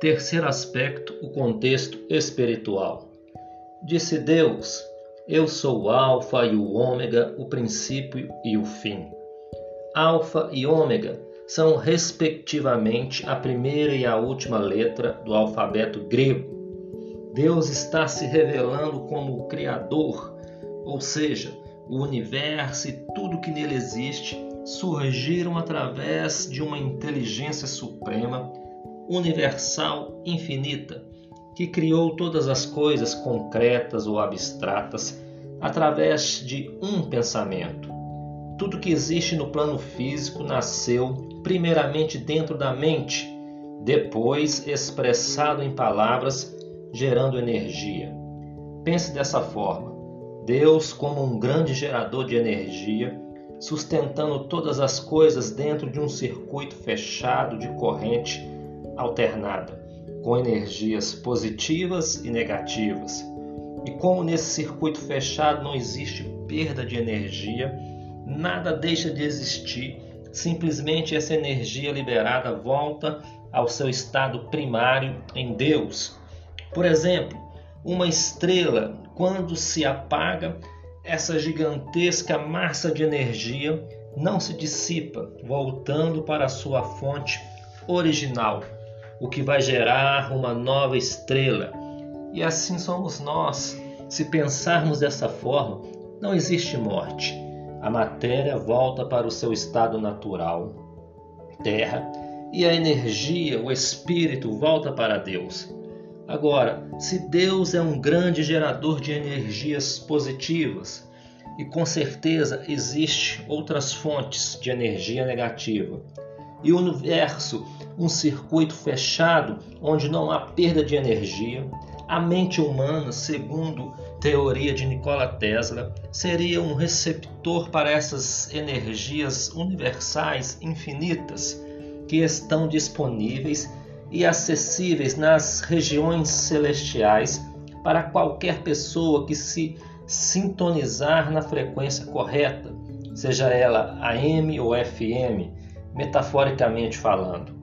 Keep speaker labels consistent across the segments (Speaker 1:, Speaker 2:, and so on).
Speaker 1: Terceiro aspecto, o contexto espiritual. Disse Deus: Eu sou o Alfa e o Ômega, o princípio e o fim. Alfa e Ômega são, respectivamente, a primeira e a última letra do alfabeto grego. Deus está se revelando como o Criador, ou seja, o universo e tudo que nele existe surgiram através de uma inteligência suprema, universal, infinita, que criou todas as coisas concretas ou abstratas através de um pensamento. Tudo que existe no plano físico nasceu primeiramente dentro da mente, depois expressado em palavras, gerando energia. Pense dessa forma: Deus, como um grande gerador de energia, sustentando todas as coisas dentro de um circuito fechado de corrente alternada, com energias positivas e negativas. E como nesse circuito fechado não existe perda de energia, nada deixa de existir, simplesmente essa energia liberada volta ao seu estado primário em Deus. Por exemplo, uma estrela, quando se apaga, essa gigantesca massa de energia não se dissipa, voltando para sua fonte original, o que vai gerar uma nova estrela. E assim somos nós. Se pensarmos dessa forma, não existe morte. A matéria volta para o seu estado natural, terra, e a energia, o espírito, volta para Deus. Agora, se Deus é um grande gerador de energias positivas, e com certeza existe outras fontes de energia negativa, e o universo um circuito fechado onde não há perda de energia, a mente humana, segundo teoria de Nikola Tesla, seria um receptor para essas energias universais infinitas que estão disponíveis e acessíveis nas regiões celestiais para qualquer pessoa que se sintonizar na frequência correta, seja ela AM ou FM, metaforicamente falando.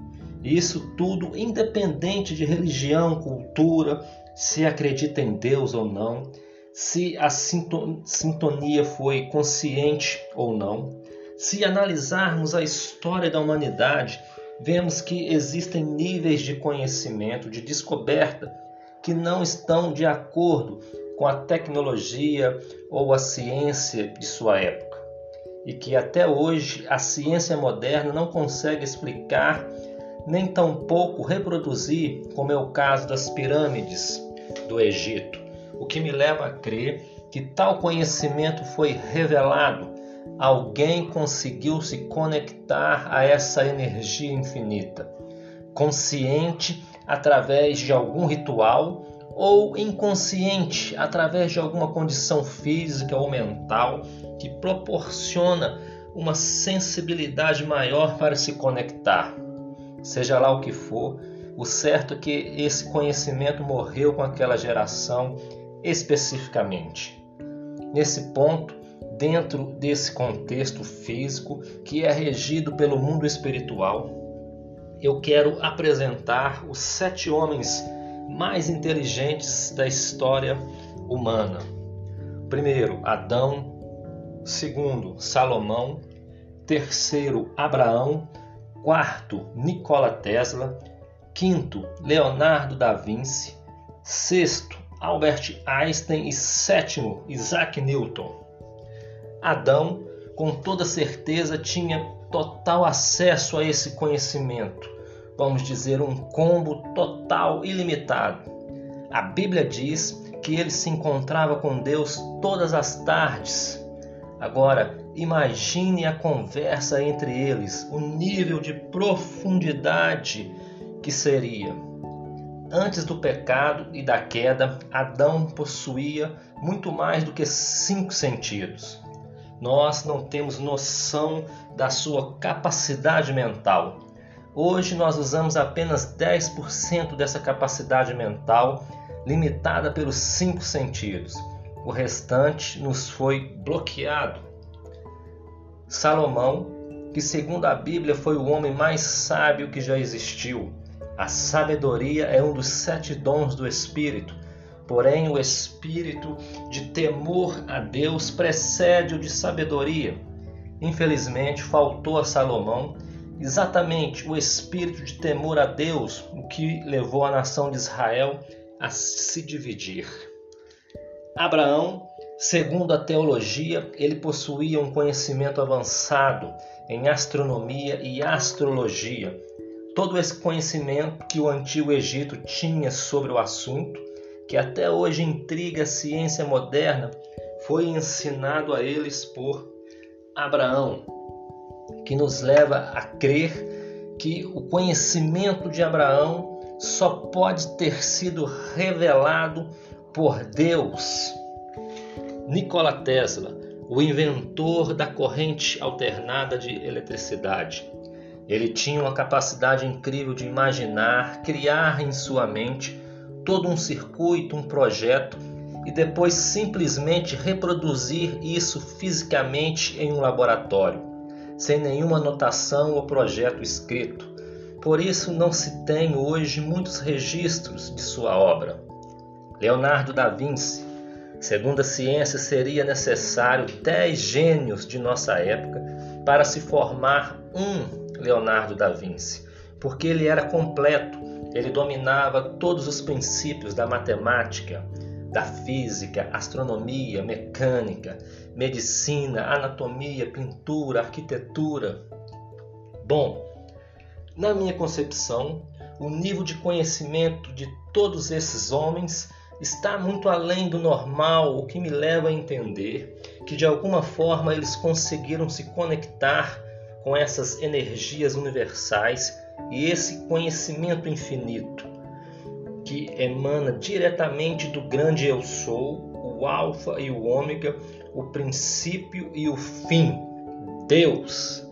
Speaker 1: Isso tudo independente de religião, cultura, se acredita em Deus ou não, se a sintonia foi consciente ou não. Se analisarmos a história da humanidade, vemos que existem níveis de conhecimento, de descoberta, que não estão de acordo com a tecnologia ou a ciência de sua época. E que até hoje a ciência moderna não consegue explicar nem tampouco reproduzir, como é o caso das pirâmides do Egito, o que me leva a crer que tal conhecimento foi revelado alguém conseguiu se conectar a essa energia infinita, consciente através de algum ritual ou inconsciente através de alguma condição física ou mental que proporciona uma sensibilidade maior para se conectar. Seja lá o que for, o certo é que esse conhecimento morreu com aquela geração especificamente. Nesse ponto, dentro desse contexto físico que é regido pelo mundo espiritual, eu quero apresentar os sete homens mais inteligentes da história humana. Primeiro, Adão. Segundo, Salomão. Terceiro, Abraão. Quarto, Nikola Tesla. Quinto, Leonardo da Vinci. Sexto, Albert Einstein. E sétimo, Isaac Newton. Adão, com toda certeza, tinha total acesso a esse conhecimento. Vamos dizer, um combo total ilimitado. A Bíblia diz que ele se encontrava com Deus todas as tardes. Agora, imagine a conversa entre eles, o nível de profundidade que seria. Antes do pecado e da queda, Adão possuía muito mais do que cinco sentidos nós não temos noção da sua capacidade mental. Hoje nós usamos apenas 10% dessa capacidade mental, limitada pelos cinco sentidos. O restante nos foi bloqueado. Salomão, que segundo a Bíblia foi o homem mais sábio que já existiu, A sabedoria é um dos sete dons do Espírito, porém o espírito de temor a Deus precede o de sabedoria. Infelizmente, faltou a Salomão exatamente o espírito de temor a Deus, o que levou a nação de Israel a se dividir. Abraão, segundo a teologia, ele possuía um conhecimento avançado em astronomia e astrologia. Todo esse conhecimento que o antigo Egito tinha sobre o assunto, que até hoje intriga a ciência moderna, foi ensinado a eles por Abraão, que nos leva a crer que o conhecimento de Abraão só pode ter sido revelado por Deus. Nikola Tesla, o inventor da corrente alternada de eletricidade. Ele tinha uma capacidade incrível de imaginar, criar em sua mente todo um circuito, um projeto e depois simplesmente reproduzir isso fisicamente em um laboratório, sem nenhuma anotação ou projeto escrito. Por isso não se tem hoje muitos registros de sua obra. Leonardo da Vinci, segundo a ciência, seria necessário 10 gênios de nossa época para se formar um Leonardo da Vinci, porque ele era completo, ele dominava todos os princípios da matemática, da física, astronomia, mecânica, medicina, anatomia, pintura, arquitetura. Bom, na minha concepção, o nível de conhecimento de todos esses homens está muito além do normal, o que me leva a entender que de alguma forma eles conseguiram se conectar com essas energias universais e esse conhecimento infinito que emana diretamente do grande eu sou, o alfa e o ômega, o princípio e o fim, Deus.